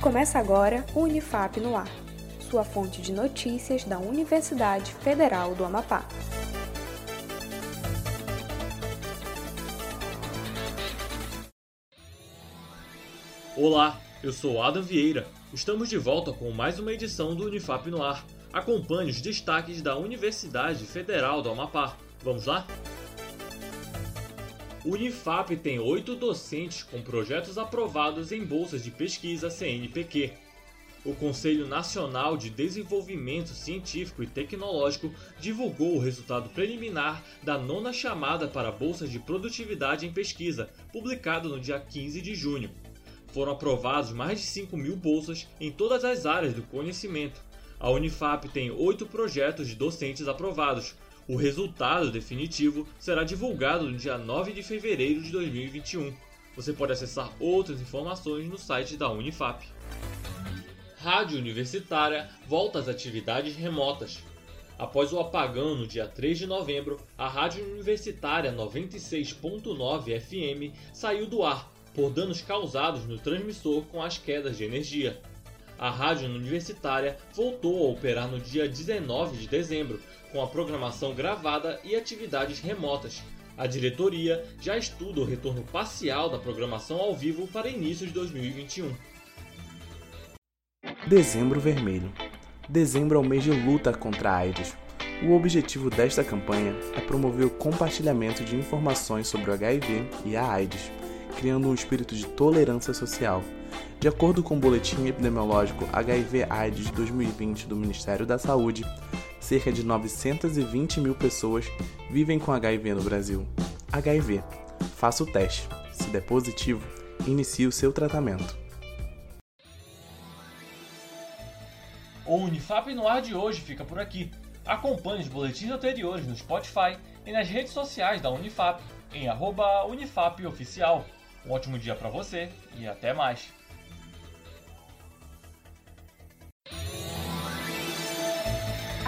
Começa agora o Unifap no Ar, sua fonte de notícias da Universidade Federal do Amapá. Olá, eu sou Adam Vieira. Estamos de volta com mais uma edição do Unifap no Ar. Acompanhe os destaques da Universidade Federal do Amapá. Vamos lá? Unifap tem oito docentes com projetos aprovados em bolsas de pesquisa CNPq. O Conselho Nacional de Desenvolvimento Científico e Tecnológico divulgou o resultado preliminar da nona chamada para bolsas de produtividade em pesquisa, publicado no dia 15 de junho. Foram aprovados mais de 5 mil bolsas em todas as áreas do conhecimento. A Unifap tem oito projetos de docentes aprovados, o resultado definitivo será divulgado no dia 9 de fevereiro de 2021. Você pode acessar outras informações no site da Unifap. Rádio Universitária volta às atividades remotas. Após o apagão no dia 3 de novembro, a Rádio Universitária 96.9 FM saiu do ar por danos causados no transmissor com as quedas de energia a Rádio Universitária voltou a operar no dia 19 de dezembro, com a programação gravada e atividades remotas. A diretoria já estuda o retorno parcial da programação ao vivo para início de 2021. Dezembro Vermelho. Dezembro é o mês de luta contra a AIDS. O objetivo desta campanha é promover o compartilhamento de informações sobre o HIV e a AIDS, criando um espírito de tolerância social de acordo com o Boletim Epidemiológico HIV-AIDS de 2020 do Ministério da Saúde, cerca de 920 mil pessoas vivem com HIV no Brasil. HIV. Faça o teste. Se der positivo, inicie o seu tratamento. O Unifap no ar de hoje fica por aqui. Acompanhe os boletins anteriores no Spotify e nas redes sociais da Unifap, em @unifapoficial. Um ótimo dia para você e até mais.